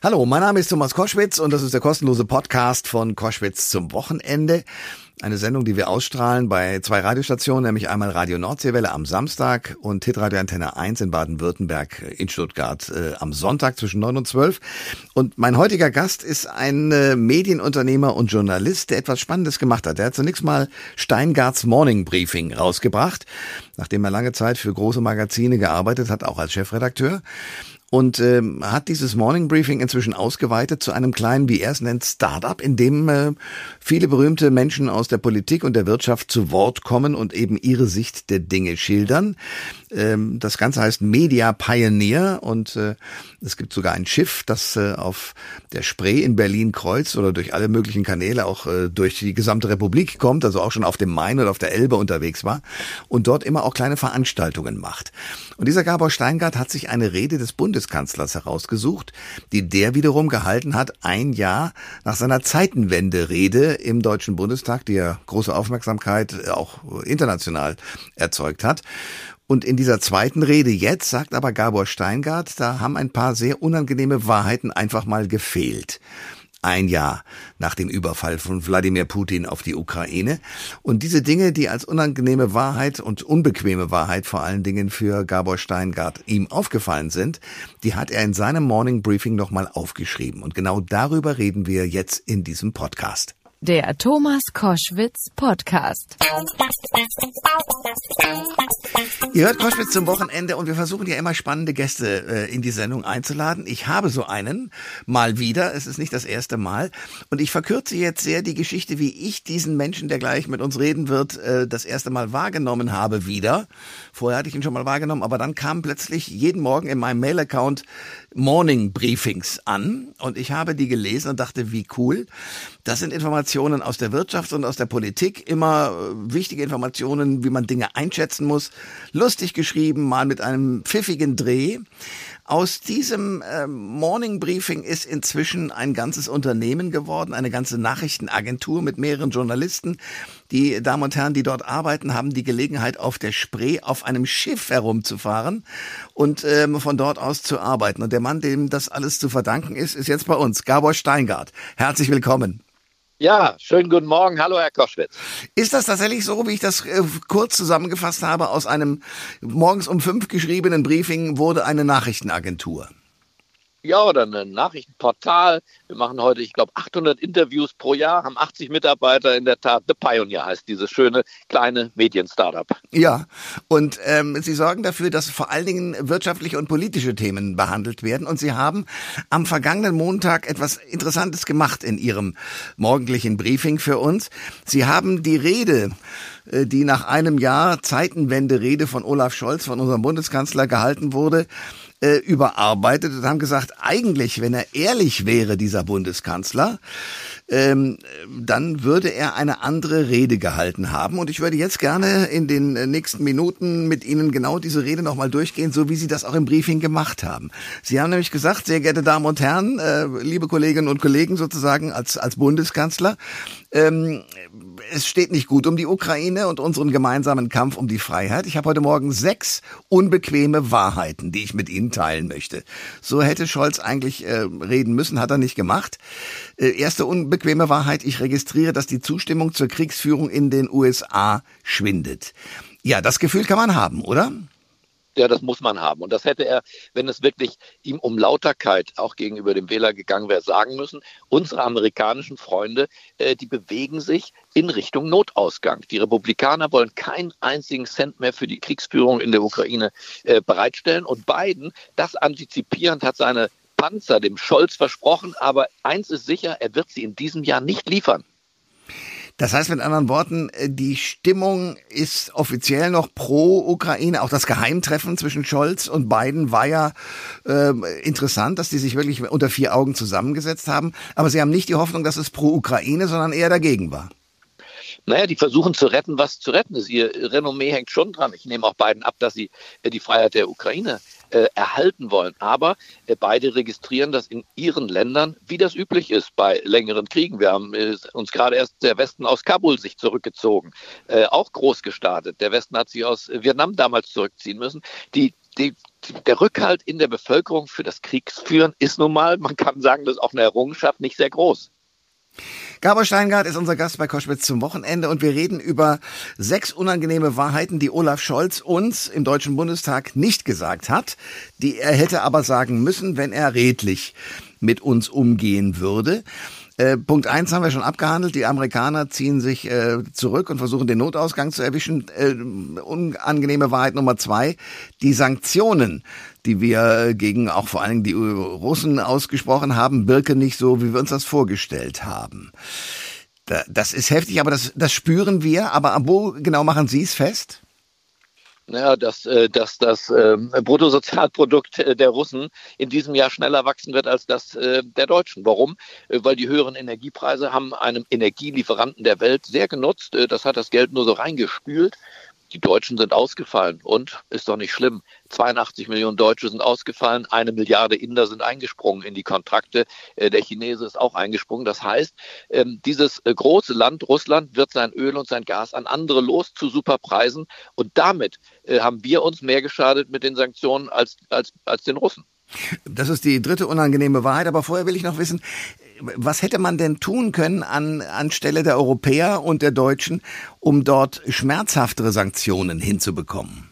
Hallo, mein Name ist Thomas Koschwitz und das ist der kostenlose Podcast von Koschwitz zum Wochenende. Eine Sendung, die wir ausstrahlen bei zwei Radiostationen, nämlich einmal Radio Nordseewelle am Samstag und Hitradio Antenne 1 in Baden-Württemberg in Stuttgart äh, am Sonntag zwischen 9 und 12. Und mein heutiger Gast ist ein äh, Medienunternehmer und Journalist, der etwas Spannendes gemacht hat. Der hat zunächst mal Steingarts Morning Briefing rausgebracht, nachdem er lange Zeit für große Magazine gearbeitet hat, auch als Chefredakteur und ähm, hat dieses Morning Briefing inzwischen ausgeweitet zu einem kleinen, wie er es nennt, Startup, in dem äh, viele berühmte Menschen aus der Politik und der Wirtschaft zu Wort kommen und eben ihre Sicht der Dinge schildern. Ähm, das Ganze heißt Media Pioneer und äh, es gibt sogar ein Schiff, das äh, auf der Spree in Berlin kreuzt oder durch alle möglichen Kanäle auch äh, durch die gesamte Republik kommt, also auch schon auf dem Main oder auf der Elbe unterwegs war und dort immer auch kleine Veranstaltungen macht. Und dieser Gabor Steingart hat sich eine Rede des Bundeskanzlers herausgesucht, die der wiederum gehalten hat, ein Jahr nach seiner Zeitenwende-Rede im Deutschen Bundestag, die ja große Aufmerksamkeit äh, auch international erzeugt hat. Und in dieser zweiten Rede jetzt sagt aber Gabor Steingart, da haben ein paar sehr unangenehme Wahrheiten einfach mal gefehlt. Ein Jahr nach dem Überfall von Wladimir Putin auf die Ukraine. Und diese Dinge, die als unangenehme Wahrheit und unbequeme Wahrheit vor allen Dingen für Gabor Steingart ihm aufgefallen sind, die hat er in seinem Morning Briefing nochmal aufgeschrieben. Und genau darüber reden wir jetzt in diesem Podcast. Der Thomas Koschwitz Podcast. Ihr hört Koschwitz zum Wochenende und wir versuchen ja immer spannende Gäste äh, in die Sendung einzuladen. Ich habe so einen, mal wieder, es ist nicht das erste Mal. Und ich verkürze jetzt sehr die Geschichte, wie ich diesen Menschen, der gleich mit uns reden wird, äh, das erste Mal wahrgenommen habe, wieder. Vorher hatte ich ihn schon mal wahrgenommen, aber dann kam plötzlich jeden Morgen in meinem Mail-Account Morning Briefings an und ich habe die gelesen und dachte, wie cool. Das sind Informationen aus der Wirtschaft und aus der Politik, immer äh, wichtige Informationen, wie man Dinge einschätzen muss. Lustig geschrieben, mal mit einem pfiffigen Dreh. Aus diesem äh, Morning Briefing ist inzwischen ein ganzes Unternehmen geworden, eine ganze Nachrichtenagentur mit mehreren Journalisten. Die Damen und Herren, die dort arbeiten, haben die Gelegenheit, auf der Spree auf einem Schiff herumzufahren und ähm, von dort aus zu arbeiten. Und der Mann, dem das alles zu verdanken ist, ist jetzt bei uns, Gabor Steingart. Herzlich willkommen. Ja, schönen guten Morgen. Hallo, Herr Koschwitz. Ist das tatsächlich so, wie ich das äh, kurz zusammengefasst habe, aus einem morgens um fünf geschriebenen Briefing wurde eine Nachrichtenagentur? Ja, oder ein Nachrichtenportal. Wir machen heute, ich glaube, 800 Interviews pro Jahr, haben 80 Mitarbeiter. In der Tat, The Pioneer heißt dieses schöne kleine Medien-Startup. Ja, und ähm, Sie sorgen dafür, dass vor allen Dingen wirtschaftliche und politische Themen behandelt werden. Und Sie haben am vergangenen Montag etwas Interessantes gemacht in Ihrem morgendlichen Briefing für uns. Sie haben die Rede äh, die nach einem Jahr Zeitenwende-Rede von Olaf Scholz, von unserem Bundeskanzler, gehalten wurde, äh, überarbeitet und haben gesagt, eigentlich, wenn er ehrlich wäre, dieser Bundeskanzler, ähm, dann würde er eine andere Rede gehalten haben. Und ich würde jetzt gerne in den nächsten Minuten mit Ihnen genau diese Rede nochmal durchgehen, so wie Sie das auch im Briefing gemacht haben. Sie haben nämlich gesagt, sehr geehrte Damen und Herren, äh, liebe Kolleginnen und Kollegen sozusagen als, als Bundeskanzler, ähm, es steht nicht gut um die Ukraine und unseren gemeinsamen Kampf um die Freiheit. Ich habe heute Morgen sechs unbequeme Wahrheiten, die ich mit Ihnen teilen möchte. So hätte Scholz eigentlich äh, reden müssen, hat er nicht gemacht. Äh, erste unbequeme Wahrheit, ich registriere, dass die Zustimmung zur Kriegsführung in den USA schwindet. Ja, das Gefühl kann man haben, oder? Ja, das muss man haben. Und das hätte er, wenn es wirklich ihm um Lauterkeit auch gegenüber dem Wähler gegangen wäre, sagen müssen. Unsere amerikanischen Freunde, äh, die bewegen sich in Richtung Notausgang. Die Republikaner wollen keinen einzigen Cent mehr für die Kriegsführung in der Ukraine äh, bereitstellen. Und Biden, das antizipierend, hat seine Panzer dem Scholz versprochen. Aber eins ist sicher, er wird sie in diesem Jahr nicht liefern. Das heißt mit anderen Worten, äh, die Stimmung ist offiziell noch pro Ukraine. Auch das Geheimtreffen zwischen Scholz und Biden war ja äh, interessant, dass die sich wirklich unter vier Augen zusammengesetzt haben. Aber sie haben nicht die Hoffnung, dass es pro Ukraine, sondern eher dagegen war. Naja, die versuchen zu retten, was zu retten ist. Ihr Renommee hängt schon dran. Ich nehme auch beiden ab, dass sie äh, die Freiheit der Ukraine äh, erhalten wollen. Aber äh, beide registrieren das in ihren Ländern, wie das üblich ist bei längeren Kriegen. Wir haben äh, uns gerade erst der Westen aus Kabul sich zurückgezogen, äh, auch groß gestartet. Der Westen hat sich aus Vietnam damals zurückziehen müssen. Die die der Rückhalt in der Bevölkerung für das Kriegsführen ist nun mal, man kann sagen, das ist auch eine Errungenschaft, nicht sehr groß. Gabor Steingart ist unser Gast bei Koschwitz zum Wochenende und wir reden über sechs unangenehme Wahrheiten, die Olaf Scholz uns im Deutschen Bundestag nicht gesagt hat, die er hätte aber sagen müssen, wenn er redlich mit uns umgehen würde. Äh, Punkt eins haben wir schon abgehandelt. Die Amerikaner ziehen sich äh, zurück und versuchen den Notausgang zu erwischen. Äh, unangenehme Wahrheit Nummer zwei. Die Sanktionen, die wir gegen auch vor allen Dingen die Russen ausgesprochen haben, birken nicht so, wie wir uns das vorgestellt haben. Das ist heftig, aber das, das spüren wir. Aber wo genau machen Sie es fest? naja, dass, äh, dass das ähm, Bruttosozialprodukt äh, der Russen in diesem Jahr schneller wachsen wird als das äh, der Deutschen. Warum? Weil die höheren Energiepreise haben einem Energielieferanten der Welt sehr genutzt. Das hat das Geld nur so reingespült die Deutschen sind ausgefallen und ist doch nicht schlimm. 82 Millionen Deutsche sind ausgefallen, eine Milliarde Inder sind eingesprungen in die Kontrakte, äh, der Chinese ist auch eingesprungen. Das heißt, ähm, dieses äh, große Land Russland wird sein Öl und sein Gas an andere los zu Superpreisen und damit äh, haben wir uns mehr geschadet mit den Sanktionen als, als, als den Russen. Das ist die dritte unangenehme Wahrheit, aber vorher will ich noch wissen, was hätte man denn tun können an, anstelle der Europäer und der Deutschen, um dort schmerzhaftere Sanktionen hinzubekommen?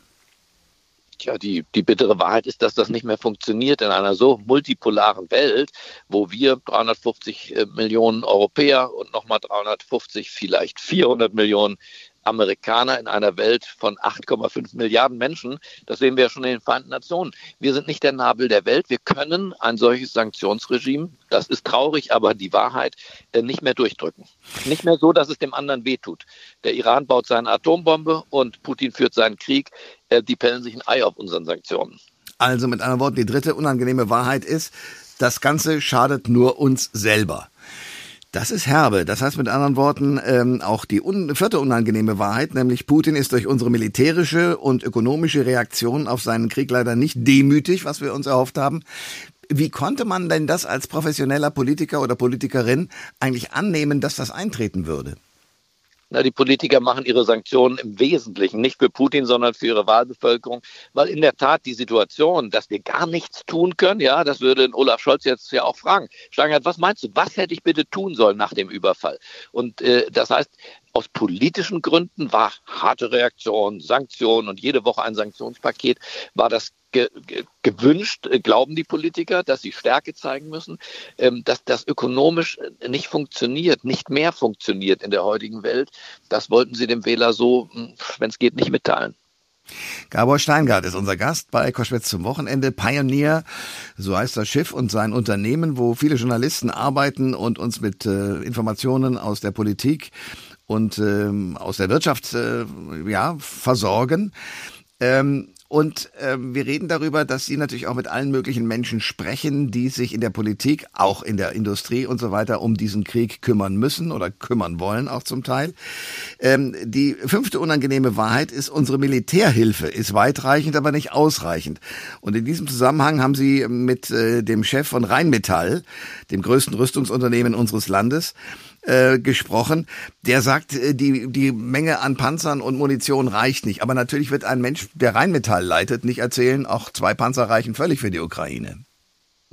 Tja, die, die bittere Wahrheit ist, dass das nicht mehr funktioniert in einer so multipolaren Welt, wo wir 350 äh, Millionen Europäer und nochmal 350, vielleicht 400 Millionen Amerikaner in einer Welt von 8,5 Milliarden Menschen. Das sehen wir ja schon in den Vereinten Nationen. Wir sind nicht der Nabel der Welt. Wir können ein solches Sanktionsregime, das ist traurig, aber die Wahrheit, äh, nicht mehr durchdrücken. Nicht mehr so, dass es dem anderen wehtut. Der Iran baut seine Atombombe und Putin führt seinen Krieg. Äh, die pellen sich ein Ei auf unseren Sanktionen. Also mit anderen Worten, die dritte unangenehme Wahrheit ist, das Ganze schadet nur uns selber. Das ist herbe. Das heißt mit anderen Worten ähm, auch die un vierte unangenehme Wahrheit, nämlich Putin ist durch unsere militärische und ökonomische Reaktion auf seinen Krieg leider nicht demütig, was wir uns erhofft haben. Wie konnte man denn das als professioneller Politiker oder Politikerin eigentlich annehmen, dass das eintreten würde? Na, die Politiker machen ihre Sanktionen im Wesentlichen nicht für Putin, sondern für ihre Wahlbevölkerung, weil in der Tat die Situation, dass wir gar nichts tun können, ja, das würde Olaf Scholz jetzt ja auch fragen. Steinhardt, was meinst du, was hätte ich bitte tun sollen nach dem Überfall? Und äh, das heißt, aus politischen Gründen war harte Reaktion, Sanktionen und jede Woche ein Sanktionspaket, war das ge ge gewünscht, äh, glauben die Politiker, dass sie Stärke zeigen müssen, ähm, dass das ökonomisch nicht funktioniert, nicht mehr funktioniert in der heutigen Welt. Das wollten sie dem Wähler so, hm, wenn es geht, nicht mitteilen. Gabor Steingart ist unser Gast bei Koschwitz zum Wochenende. Pioneer, so heißt das Schiff und sein Unternehmen, wo viele Journalisten arbeiten und uns mit äh, Informationen aus der Politik und ähm, aus der Wirtschaft äh, ja, versorgen. Ähm, und äh, wir reden darüber, dass Sie natürlich auch mit allen möglichen Menschen sprechen, die sich in der Politik, auch in der Industrie und so weiter um diesen Krieg kümmern müssen oder kümmern wollen, auch zum Teil. Ähm, die fünfte unangenehme Wahrheit ist, unsere Militärhilfe ist weitreichend, aber nicht ausreichend. Und in diesem Zusammenhang haben Sie mit äh, dem Chef von Rheinmetall, dem größten Rüstungsunternehmen unseres Landes, äh, gesprochen, der sagt, äh, die, die Menge an Panzern und Munition reicht nicht. Aber natürlich wird ein Mensch, der Rheinmetall leitet, nicht erzählen, auch zwei Panzer reichen völlig für die Ukraine.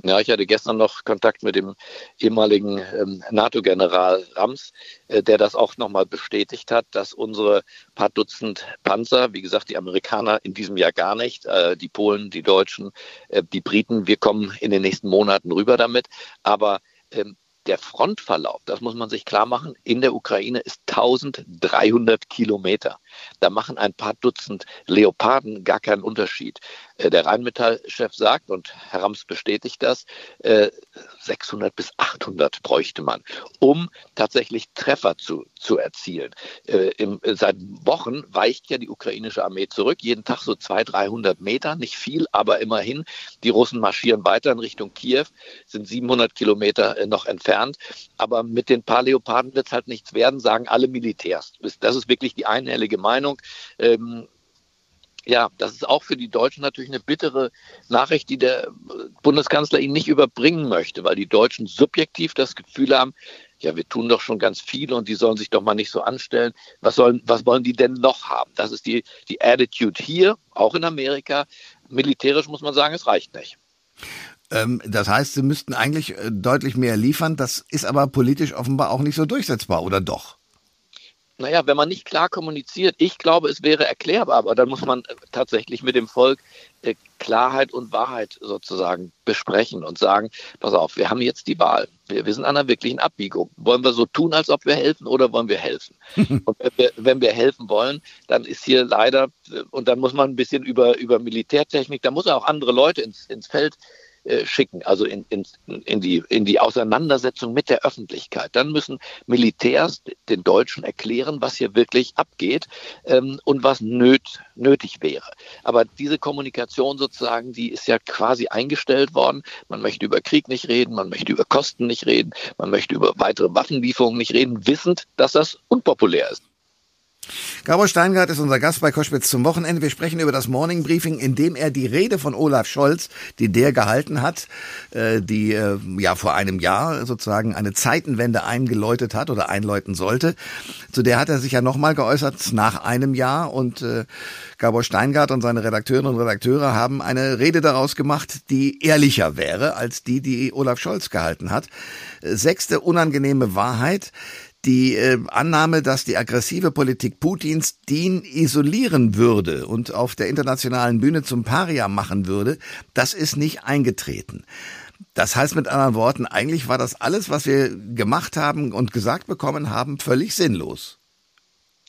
Ja, ich hatte gestern noch Kontakt mit dem ehemaligen ähm, NATO-General Rams, äh, der das auch nochmal bestätigt hat, dass unsere paar Dutzend Panzer, wie gesagt, die Amerikaner in diesem Jahr gar nicht, äh, die Polen, die Deutschen, äh, die Briten, wir kommen in den nächsten Monaten rüber damit. Aber ähm, der Frontverlauf, das muss man sich klar machen, in der Ukraine ist 1300 Kilometer. Da machen ein paar Dutzend Leoparden gar keinen Unterschied. Äh, der Rheinmetall-Chef sagt, und Herr Rams bestätigt das, 600 äh, bis 800 bräuchte man, um tatsächlich Treffer zu, zu erzielen. Äh, seit Wochen weicht ja die ukrainische Armee zurück, jeden Tag so 200, 300 Meter, nicht viel, aber immerhin. Die Russen marschieren weiter in Richtung Kiew, sind 700 Kilometer noch entfernt. Aber mit den paar Leoparden wird es halt nichts werden, sagen alle Militärs. Das ist wirklich die einhellige Meinung. Ähm, ja, das ist auch für die Deutschen natürlich eine bittere Nachricht, die der Bundeskanzler ihnen nicht überbringen möchte, weil die Deutschen subjektiv das Gefühl haben, ja, wir tun doch schon ganz viel und die sollen sich doch mal nicht so anstellen. Was sollen, was wollen die denn noch haben? Das ist die, die Attitude hier, auch in Amerika. militärisch muss man sagen, es reicht nicht. Ähm, das heißt, sie müssten eigentlich äh, deutlich mehr liefern. Das ist aber politisch offenbar auch nicht so durchsetzbar, oder doch? Naja, wenn man nicht klar kommuniziert, ich glaube, es wäre erklärbar, aber dann muss man äh, tatsächlich mit dem Volk äh, Klarheit und Wahrheit sozusagen besprechen und sagen, pass auf, wir haben jetzt die Wahl. Wir, wir sind an einer wirklichen Abbiegung. Wollen wir so tun, als ob wir helfen oder wollen wir helfen? und wenn wir, wenn wir helfen wollen, dann ist hier leider, und dann muss man ein bisschen über, über Militärtechnik, da muss auch andere Leute ins, ins Feld äh, schicken, also in, in, in, die, in die Auseinandersetzung mit der Öffentlichkeit. Dann müssen Militärs den Deutschen erklären, was hier wirklich abgeht ähm, und was nöt, nötig wäre. Aber diese Kommunikation sozusagen, die ist ja quasi eingestellt worden. Man möchte über Krieg nicht reden, man möchte über Kosten nicht reden, man möchte über weitere Waffenlieferungen nicht reden, wissend, dass das unpopulär ist. Gabor Steingart ist unser Gast bei Koschwitz zum Wochenende. Wir sprechen über das Morning Briefing, in dem er die Rede von Olaf Scholz, die der gehalten hat, äh, die äh, ja vor einem Jahr sozusagen eine Zeitenwende eingeläutet hat oder einläuten sollte. Zu der hat er sich ja nochmal geäußert nach einem Jahr und äh, Gabor Steingart und seine Redakteurinnen und Redakteure haben eine Rede daraus gemacht, die ehrlicher wäre als die, die Olaf Scholz gehalten hat. Sechste unangenehme Wahrheit die äh, Annahme, dass die aggressive Politik Putins den isolieren würde und auf der internationalen Bühne zum Paria machen würde, das ist nicht eingetreten. Das heißt mit anderen Worten, eigentlich war das alles, was wir gemacht haben und gesagt bekommen haben, völlig sinnlos.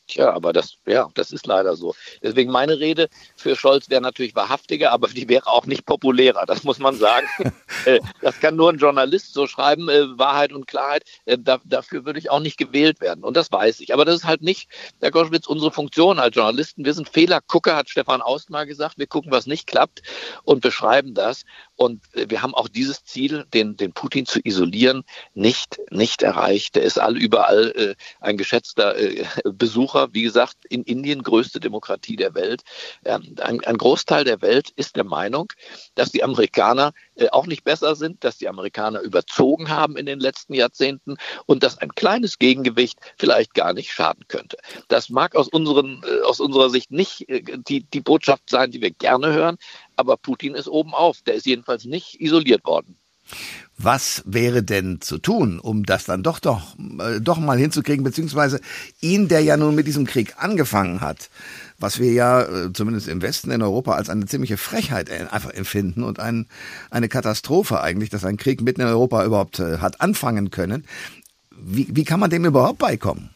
Tja, aber das, ja, das ist leider so. Deswegen meine Rede für Scholz wäre natürlich wahrhaftiger, aber die wäre auch nicht populärer, das muss man sagen. Äh, das kann nur ein Journalist so schreiben, äh, Wahrheit und Klarheit. Äh, da, dafür würde ich auch nicht gewählt werden. Und das weiß ich. Aber das ist halt nicht, Herr Goschwitz, unsere Funktion als Journalisten. Wir sind Fehlergucker, hat Stefan Aust mal gesagt. Wir gucken, was nicht klappt und beschreiben das. Und wir haben auch dieses Ziel, den, den Putin zu isolieren, nicht, nicht erreicht. Der ist all überall äh, ein geschätzter äh, Besucher. Wie gesagt, in Indien größte Demokratie der Welt. Ähm, ein, ein Großteil der Welt ist der Meinung, dass die Amerikaner äh, auch nicht besser sind, dass die Amerikaner überzogen haben in den letzten Jahrzehnten und dass ein kleines Gegengewicht vielleicht gar nicht schaden könnte. Das mag aus, unseren, äh, aus unserer Sicht nicht äh, die, die Botschaft sein, die wir gerne hören, aber Putin ist oben auf. Der ist jedenfalls nicht isoliert worden. Was wäre denn zu tun, um das dann doch doch, äh, doch mal hinzukriegen, beziehungsweise ihn, der ja nun mit diesem Krieg angefangen hat, was wir ja äh, zumindest im Westen in Europa als eine ziemliche Frechheit einfach empfinden und ein, eine Katastrophe eigentlich, dass ein Krieg mitten in Europa überhaupt äh, hat anfangen können. Wie, wie kann man dem überhaupt beikommen?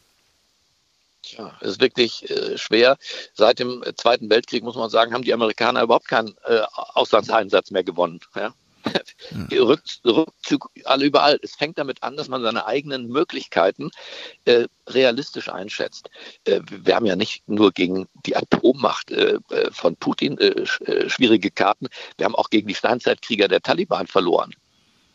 Tja, es ist wirklich äh, schwer. Seit dem Zweiten Weltkrieg, muss man sagen, haben die Amerikaner überhaupt keinen äh, Auslandseinsatz mehr gewonnen. Ja? Rück, Rückzug alle überall. Es fängt damit an, dass man seine eigenen Möglichkeiten äh, realistisch einschätzt. Äh, wir haben ja nicht nur gegen die Atommacht äh, äh von Putin äh, äh, schwierige Karten, wir haben auch gegen die Steinzeitkrieger der Taliban verloren.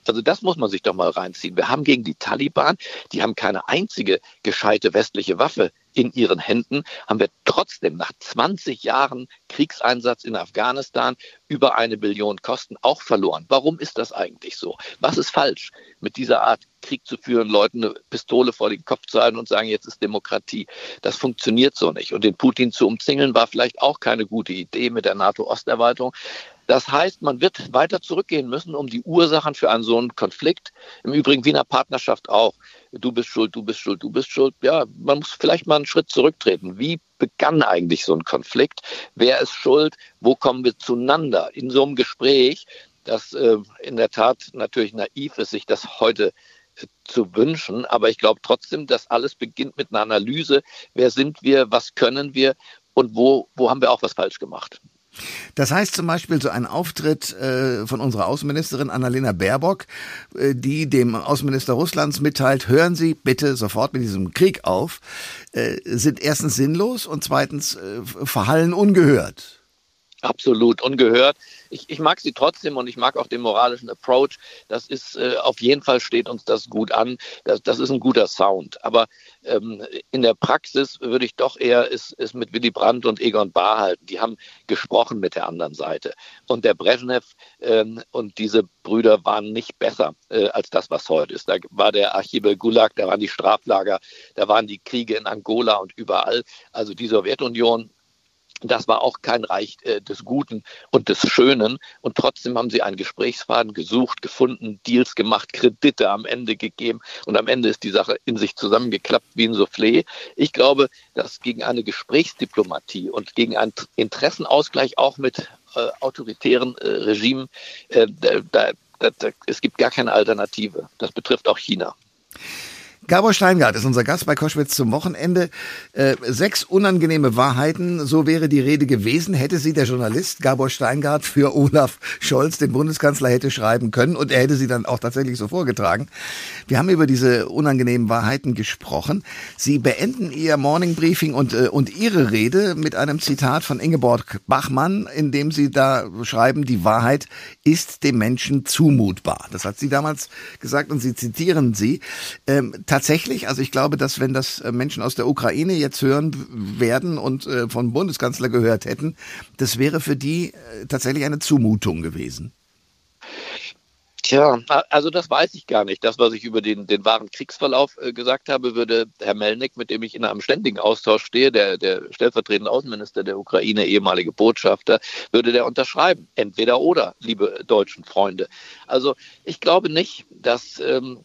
Also das muss man sich doch mal reinziehen. Wir haben gegen die Taliban, die haben keine einzige gescheite westliche Waffe in ihren Händen, haben wir trotzdem nach 20 Jahren Kriegseinsatz in Afghanistan über eine Billion Kosten auch verloren. Warum ist das eigentlich so? Was ist falsch mit dieser Art Krieg zu führen, Leuten eine Pistole vor den Kopf zu halten und sagen, jetzt ist Demokratie? Das funktioniert so nicht. Und den Putin zu umzingeln war vielleicht auch keine gute Idee mit der NATO-Osterweiterung. Das heißt, man wird weiter zurückgehen müssen, um die Ursachen für einen so einen Konflikt, im Übrigen wie in einer Partnerschaft auch, du bist schuld, du bist schuld, du bist schuld. Ja, man muss vielleicht mal einen Schritt zurücktreten. Wie begann eigentlich so ein Konflikt? Wer ist schuld? Wo kommen wir zueinander? In so einem Gespräch, das äh, in der Tat natürlich naiv ist, sich das heute äh, zu wünschen. Aber ich glaube trotzdem, dass alles beginnt mit einer Analyse. Wer sind wir? Was können wir? Und wo, wo haben wir auch was falsch gemacht? Das heißt zum Beispiel so ein Auftritt äh, von unserer Außenministerin Annalena Baerbock, äh, die dem Außenminister Russlands mitteilt, hören Sie bitte sofort mit diesem Krieg auf, äh, sind erstens sinnlos und zweitens äh, verhallen ungehört. Absolut ungehört. Ich, ich mag sie trotzdem und ich mag auch den moralischen Approach. Das ist äh, auf jeden Fall steht uns das gut an. Das, das ist ein guter Sound. Aber ähm, in der Praxis würde ich doch eher es, es mit Willy Brandt und Egon Bahr halten. Die haben gesprochen mit der anderen Seite. Und der Brezhnev ähm, und diese Brüder waren nicht besser äh, als das, was heute ist. Da war der Archibel Gulag, da waren die Straflager, da waren die Kriege in Angola und überall. Also die Sowjetunion Das war auch kein Reich äh, des Guten und des Schönen. Und trotzdem haben sie einen Gesprächsfaden gesucht, gefunden, Deals gemacht, Kredite am Ende gegeben. Und am Ende ist die Sache in sich zusammengeklappt wie ein Soufflé. Ich glaube, dass gegen eine Gesprächsdiplomatie und gegen einen Interessenausgleich auch mit äh, autoritären äh, Regimen, äh, da, da, da, es gibt gar keine Alternative. Das betrifft auch China. Gabor Steingart ist unser Gast bei Koschwitz zum Wochenende. Äh, sechs unangenehme Wahrheiten, so wäre die Rede gewesen, hätte sie der Journalist Gabor Steingart für Olaf Scholz, den Bundeskanzler, hätte schreiben können und er hätte sie dann auch tatsächlich so vorgetragen. Wir haben über diese unangenehmen Wahrheiten gesprochen. Sie beenden Ihr Morning Briefing und, äh, und Ihre Rede mit einem Zitat von Ingeborg Bachmann, in dem Sie da schreiben, die Wahrheit ist dem Menschen zumutbar. Das hat sie damals gesagt und Sie zitieren sie. Ähm, tatsächlich, also ich glaube, dass wenn das äh, Menschen aus der Ukraine jetzt hören werden und äh, von Bundeskanzler gehört hätten, das wäre für die äh, tatsächlich eine Zumutung gewesen. Tja, also das weiß ich gar nicht. Das, was ich über den, den wahren Kriegsverlauf äh, gesagt habe, würde Herr Melnik, mit dem ich in einem ständigen Austausch stehe, der, der stellvertretende Außenminister der Ukraine, ehemalige Botschafter, würde der unterschreiben. Entweder oder, liebe deutschen Freunde. Also ich glaube nicht, dass ähm,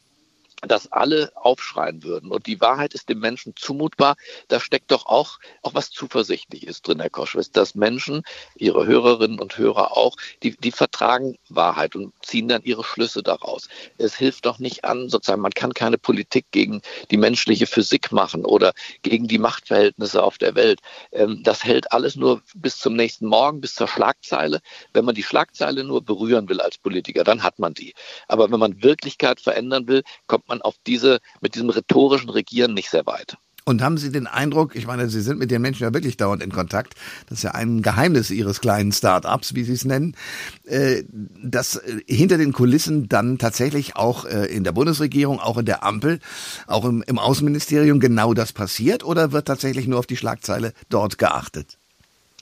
dass alle aufschreien würden. Und die Wahrheit ist dem Menschen zumutbar. Da steckt doch auch, auch was Zuversichtliches drin, Herr Koschwitz, dass Menschen, ihre Hörerinnen und Hörer auch, die, die vertragen Wahrheit und ziehen dann ihre Schlüsse daraus. Es hilft doch nicht an, sozusagen, man kann keine Politik gegen die menschliche Physik machen oder gegen die Machtverhältnisse auf der Welt. Ähm, das hält alles nur bis zum nächsten Morgen, bis zur Schlagzeile. Wenn man die Schlagzeile nur berühren will als Politiker, dann hat man die. Aber wenn man Wirklichkeit verändern will, kommt man auf diese, mit diesem rhetorischen Regieren nicht sehr weit. Und haben Sie den Eindruck, ich meine, Sie sind mit den Menschen ja wirklich dauernd in Kontakt, das ist ja ein Geheimnis Ihres kleinen Start-ups, wie Sie es nennen, äh, dass äh, hinter den Kulissen dann tatsächlich auch äh, in der Bundesregierung, auch in der Ampel, auch im, im Außenministerium genau das passiert oder wird tatsächlich nur auf die Schlagzeile dort geachtet?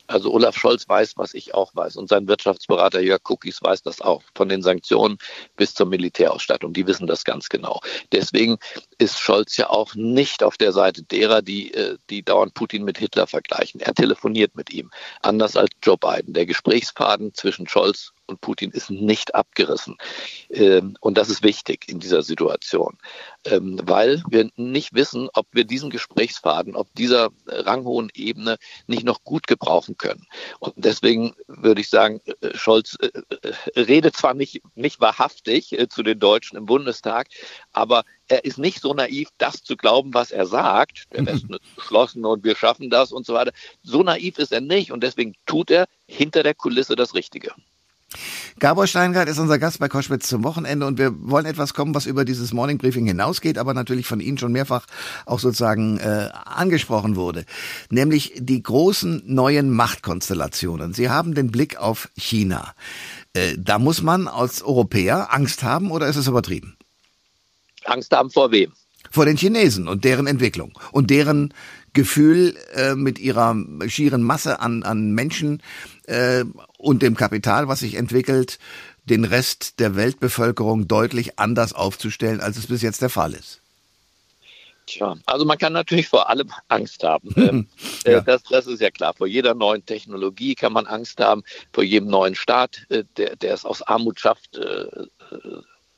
Also Olaf Scholz weiß, was ich auch weiß. Und sein Wirtschaftsberater Jörg Cookies weiß das auch. Von den Sanktionen bis zur Militärausstattung. Die wissen das ganz genau. Deswegen ist Scholz ja auch nicht auf der Seite derer, die, äh, die dauernd Putin mit Hitler vergleichen. Er telefoniert mit ihm. Anders als Joe Biden. Der Gesprächsfaden zwischen Scholz und Putin ist nicht abgerissen. Ähm, und das ist wichtig in dieser Situation, ähm, weil wir nicht wissen, ob wir diesen Gesprächsfaden auf dieser ranghohen Ebene nicht noch gut gebrauchen können. Und deswegen würde ich sagen, äh, Scholz äh, äh, redet zwar nicht, nicht wahrhaftig zu den Deutschen im Bundestag, aber er ist nicht so naiv, das zu glauben, was er sagt. Der Westen ist beschlossen und wir schaffen das und so weiter. So naiv ist er nicht und deswegen tut er hinter der Kulisse das Richtige. Gabor Steingart ist unser Gast bei Koschwitz zum Wochenende und wir wollen etwas kommen, was über dieses Morning Briefing hinausgeht, aber natürlich von Ihnen schon mehrfach auch sozusagen äh, angesprochen wurde, nämlich die großen neuen Machtkonstellationen. Sie haben den Blick auf China. Äh, da muss man als Europäer Angst haben oder ist es übertrieben? Angst haben vor wem? Vor den Chinesen und deren Entwicklung und deren Gefühl äh, mit ihrer schieren Masse an, an Menschen äh, und dem Kapital, was sich entwickelt, den Rest der Weltbevölkerung deutlich anders aufzustellen, als es bis jetzt der Fall ist. Tja, also man kann natürlich vor allem Angst haben. Ähm, äh, ja. das, das, ist ja klar. Vor jeder neuen Technologie kann man Angst haben, vor jedem neuen Staat, äh, der, der es aus Armut schafft, äh,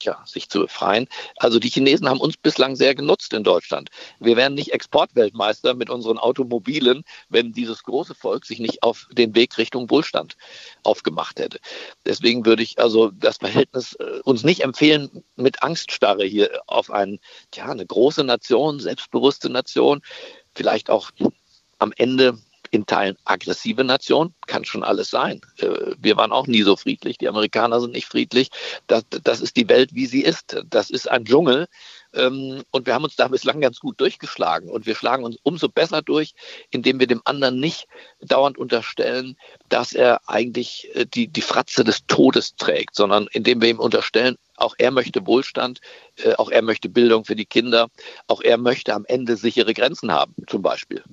ja, sich zu befreien. Also die Chinesen haben uns bislang sehr genutzt in Deutschland. Wir wären nicht Exportweltmeister mit unseren Automobilen, wenn dieses große Volk sich nicht auf den Weg Richtung Wohlstand aufgemacht hätte. Deswegen würde ich also das Verhältnis äh, uns nicht empfehlen, mit Angststarre hier auf ein, ja, eine große Nation, selbstbewusste Nation, vielleicht auch am Ende in Teilen aggressive Nation, kann schon alles sein. Äh, wir waren auch nie so friedlich, die Amerikaner sind nicht friedlich. Das, das ist die Welt, wie sie ist. Das ist ein Dschungel. Ähm, und wir haben uns da bislang ganz gut durchgeschlagen. Und wir schlagen uns umso besser durch, indem wir dem anderen nicht dauernd unterstellen, dass er eigentlich äh, die, die Fratze des Todes trägt, sondern indem wir ihm unterstellen, auch er möchte Wohlstand, äh, auch er möchte Bildung für die Kinder, auch er möchte am Ende sichere Grenzen haben, zum Beispiel.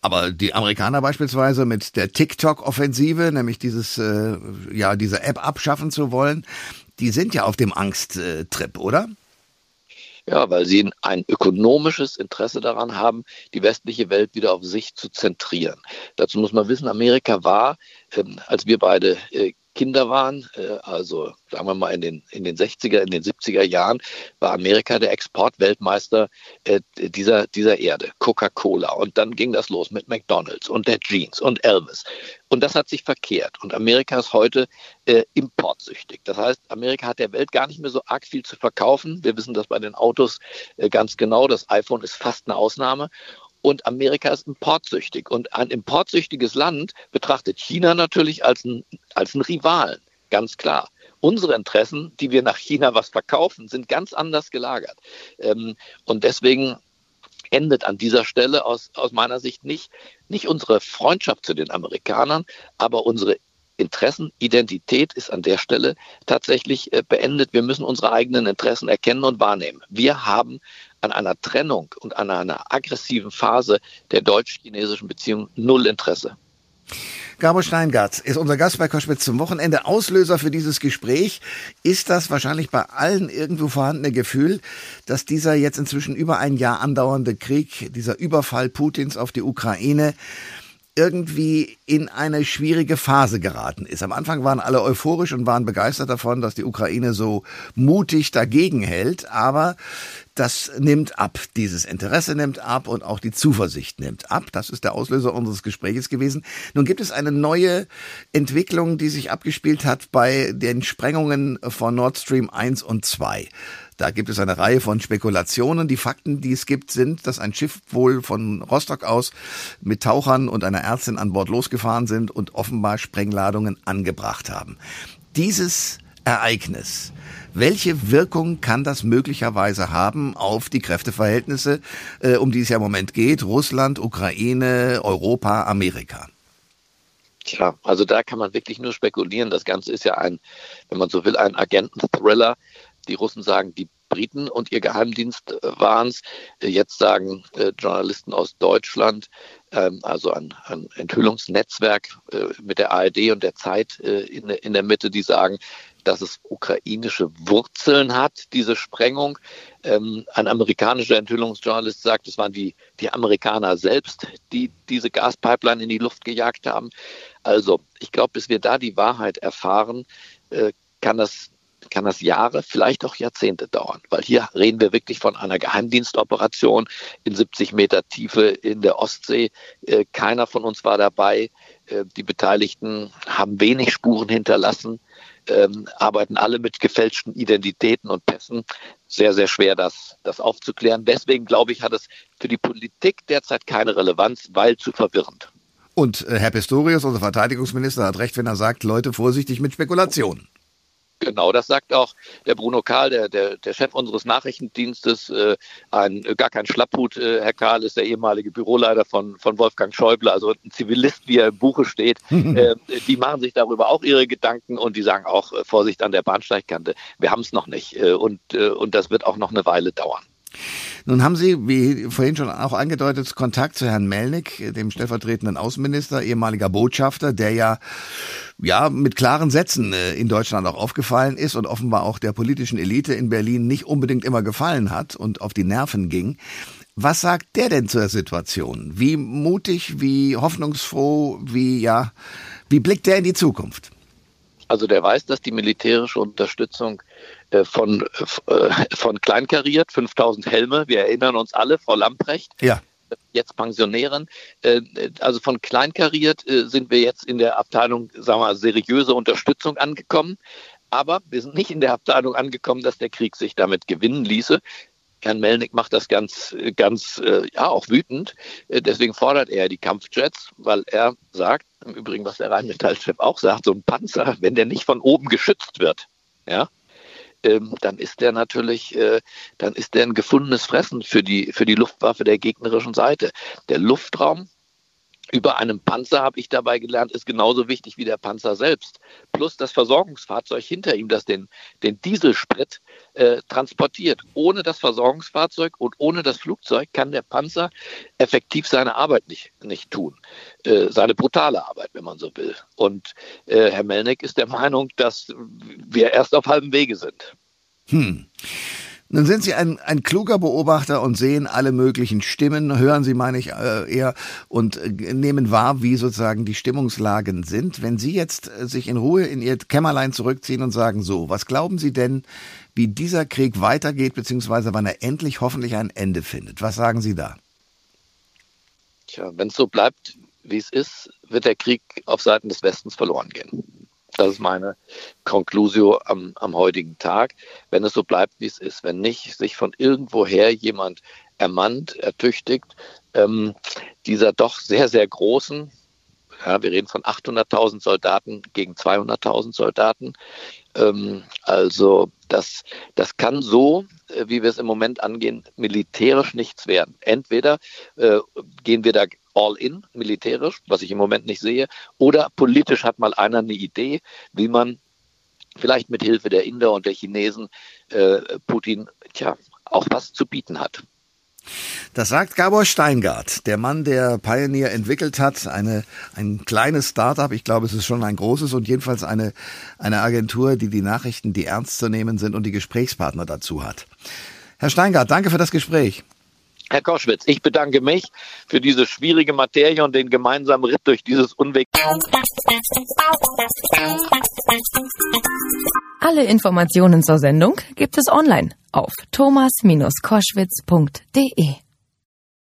Aber die Amerikaner beispielsweise mit der TikTok-Offensive, nämlich dieses, äh, ja, diese App abschaffen zu wollen, die sind ja auf dem Angsttrip, oder? Ja, weil sie ein ökonomisches Interesse daran haben, die westliche Welt wieder auf sich zu zentrieren. Dazu muss man wissen, Amerika war, ähm, als wir beide äh, Kinder waren, äh, also sagen wir mal in den, in den 60er, in den 70er Jahren, war Amerika der Exportweltmeister äh, dieser, dieser Erde, Coca-Cola. Und dann ging das los mit McDonalds und der Jeans und Elvis. Und das hat sich verkehrt. Und Amerika ist heute äh, importsüchtig. Das heißt, Amerika hat der Welt gar nicht mehr so arg viel zu verkaufen. Wir wissen das bei den Autos äh, ganz genau. Das iPhone ist fast eine Ausnahme und Amerika ist importsüchtig. Und ein importsüchtiges Land betrachtet China natürlich als ein, als ein Rivalen, ganz klar. Unsere Interessen, die wir nach China was verkaufen, sind ganz anders gelagert. Ähm, und deswegen endet an dieser Stelle aus, aus meiner Sicht nicht, nicht unsere Freundschaft zu den Amerikanern, aber unsere Interessenidentität ist an der Stelle tatsächlich äh, beendet. Wir müssen unsere eigenen Interessen erkennen und wahrnehmen. Wir haben an einer Trennung und an einer aggressiven Phase der deutsch-chinesischen Beziehung null Interesse. Gabo Steingartz ist unser Gast bei Koschwitz zum Wochenende. Auslöser für dieses Gespräch ist das wahrscheinlich bei allen irgendwo vorhandene Gefühl, dass dieser jetzt inzwischen über ein Jahr andauernde Krieg, dieser Überfall Putins auf die Ukraine, irgendwie in eine schwierige Phase geraten ist. Am Anfang waren alle euphorisch und waren begeistert davon, dass die Ukraine so mutig dagegen hält, aber das nimmt ab. Dieses Interesse nimmt ab und auch die Zuversicht nimmt ab. Das ist der Auslöser unseres Gesprächs gewesen. Nun gibt es eine neue Entwicklung, die sich abgespielt hat bei den Sprengungen von Nord Stream 1 und 2. Da gibt es eine Reihe von Spekulationen. Die Fakten, die es gibt, sind, dass ein Schiff wohl von Rostock aus mit Tauchern und einer Ärztin an Bord losgefahren sind und offenbar Sprengladungen angebracht haben. Dieses Ereignis, welche Wirkung kann das möglicherweise haben auf die Kräfteverhältnisse, äh, um die es ja im Moment geht? Russland, Ukraine, Europa, Amerika. Tja, also da kann man wirklich nur spekulieren. Das Ganze ist ja ein, wenn man so will, ein Agenten-Thriller, die Russen sagen, die Briten und ihr Geheimdienst äh, waren es. Äh, jetzt sagen äh, Journalisten aus Deutschland, ähm, also ein, ein Enthüllungsnetzwerk äh, mit der ARD und der Zeit äh, in, in der Mitte, die sagen, dass es ukrainische Wurzeln hat, diese Sprengung. Ähm, ein amerikanischer Enthüllungsjournalist sagt, es waren die, die Amerikaner selbst, die diese Gaspipeline in die Luft gejagt haben. Also ich glaube, bis wir da die Wahrheit erfahren, äh, kann das kann das Jahre, vielleicht auch Jahrzehnte dauern, weil hier reden wir wirklich von einer Geheimdienstoperation in 70 Meter Tiefe in der Ostsee. Äh, keiner von uns war dabei. Äh, die Beteiligten haben wenig Spuren hinterlassen, ähm, arbeiten alle mit gefälschten Identitäten und Pässen. Sehr, sehr schwer, das, das aufzuklären. Deswegen glaube ich, hat es für die Politik derzeit keine Relevanz, weil zu verwirrend. Und äh, Herr Pistorius, unser Verteidigungsminister, hat recht, wenn er sagt, Leute, vorsichtig mit Spekulationen. Genau, das sagt auch der Bruno Kahl, der, der, der Chef unseres Nachrichtendienstes, äh, ein, gar kein Schlapphut. Äh, Herr Kahl ist der ehemalige Büroleiter von, von Wolfgang Schäuble, also ein Zivilist, wie er im Buche steht. äh, die machen sich darüber auch ihre Gedanken und die sagen auch, äh, Vorsicht an der Bahnsteigkante, wir haben es noch nicht äh, und, äh, und das wird auch noch eine Weile dauern. Nun haben Sie, wie vorhin schon auch angedeutet, Kontakt zu Herrn Melnick, dem stellvertretenden Außenminister, ehemaliger Botschafter, der ja, ja, mit klaren Sätzen äh, in Deutschland auch aufgefallen ist und offenbar auch der politischen Elite in Berlin nicht unbedingt immer gefallen hat und auf die Nerven ging. Was sagt der denn zur Situation? Wie mutig, wie hoffnungsfroh, wie, ja, wie blickt der in die Zukunft? Also der weiß, dass die militärische Unterstützung von, äh, von Kleinkariert, 5000 Helme, wir erinnern uns alle, Frau Lamprecht. Ja jetzt Pensionären. Äh, also von kleinkariert sind wir jetzt in der Abteilung, sagen wir mal, seriöse Unterstützung angekommen. Aber wir sind nicht in der Abteilung angekommen, dass der Krieg sich damit gewinnen ließe. Herrn Melnick macht das ganz, ganz, ja, auch wütend. Deswegen fordert er die Kampfjets, weil er sagt, im Übrigen, was der Rheinmetallchef auch sagt, so ein Panzer, wenn der nicht von oben geschützt wird, ja, ähm, dann ist der natürlich, äh, dann ist der ein gefundenes Fressen für die, für die Luftwaffe der gegnerischen Seite. Der Luftraum über einem Panzer, habe ich dabei gelernt, ist genauso wichtig wie der Panzer selbst. Plus das Versorgungsfahrzeug hinter ihm, das den, den Dieselsprit äh, transportiert. Ohne das Versorgungsfahrzeug und ohne das Flugzeug kann der Panzer effektiv seine Arbeit nicht, nicht tun. Äh, seine brutale Arbeit, wenn man so will. Und äh, Herr Melnick ist der Meinung, dass wir erst auf halbem Wege sind. Hm. Nun sind Sie ein, ein kluger Beobachter und sehen alle möglichen Stimmen, hören Sie, meine ich, äh, eher, und äh, nehmen wahr, wie sozusagen die Stimmungslagen sind. Wenn Sie jetzt äh, sich in Ruhe in Ihr Kämmerlein zurückziehen und sagen, so, was glauben Sie denn, wie dieser Krieg weitergeht, beziehungsweise wann er endlich hoffentlich ein Ende findet? Was sagen Sie da? Tja, wenn es so bleibt, wie es ist, wird der Krieg auf Seiten des Westens verloren gehen. Das ist meine Conclusio am, am heutigen Tag. Wenn es so bleibt, wie es ist, wenn nicht sich von irgendwoher jemand ermannt, ertüchtigt, ähm, dieser doch sehr, sehr großen, ja, wir reden von 800.000 Soldaten gegen 200.000 Soldaten. Ähm, also das, das kann so, äh, wie wir es im Moment angehen, militärisch nichts werden. Entweder äh, gehen wir da all in, militärisch, was ich im Moment nicht sehe, oder politisch hat mal einer eine Idee, wie man vielleicht mit Hilfe der Inder und der Chinesen äh, Putin tja, auch was zu bieten hat. Das sagt Gabor Steingart, der Mann, der Pioneer entwickelt hat, eine, ein kleines Startup, ich glaube, es ist schon ein großes und jedenfalls eine, eine Agentur, die die Nachrichten, die ernst zu nehmen sind und die Gesprächspartner dazu hat. Herr Steingart, danke für das Gespräch. Herr Koschwitz, ich bedanke mich für diese schwierige Materie und den gemeinsamen Ritt durch dieses Unweg. Alle Informationen zur Sendung gibt es online auf thomas-koschwitz.de.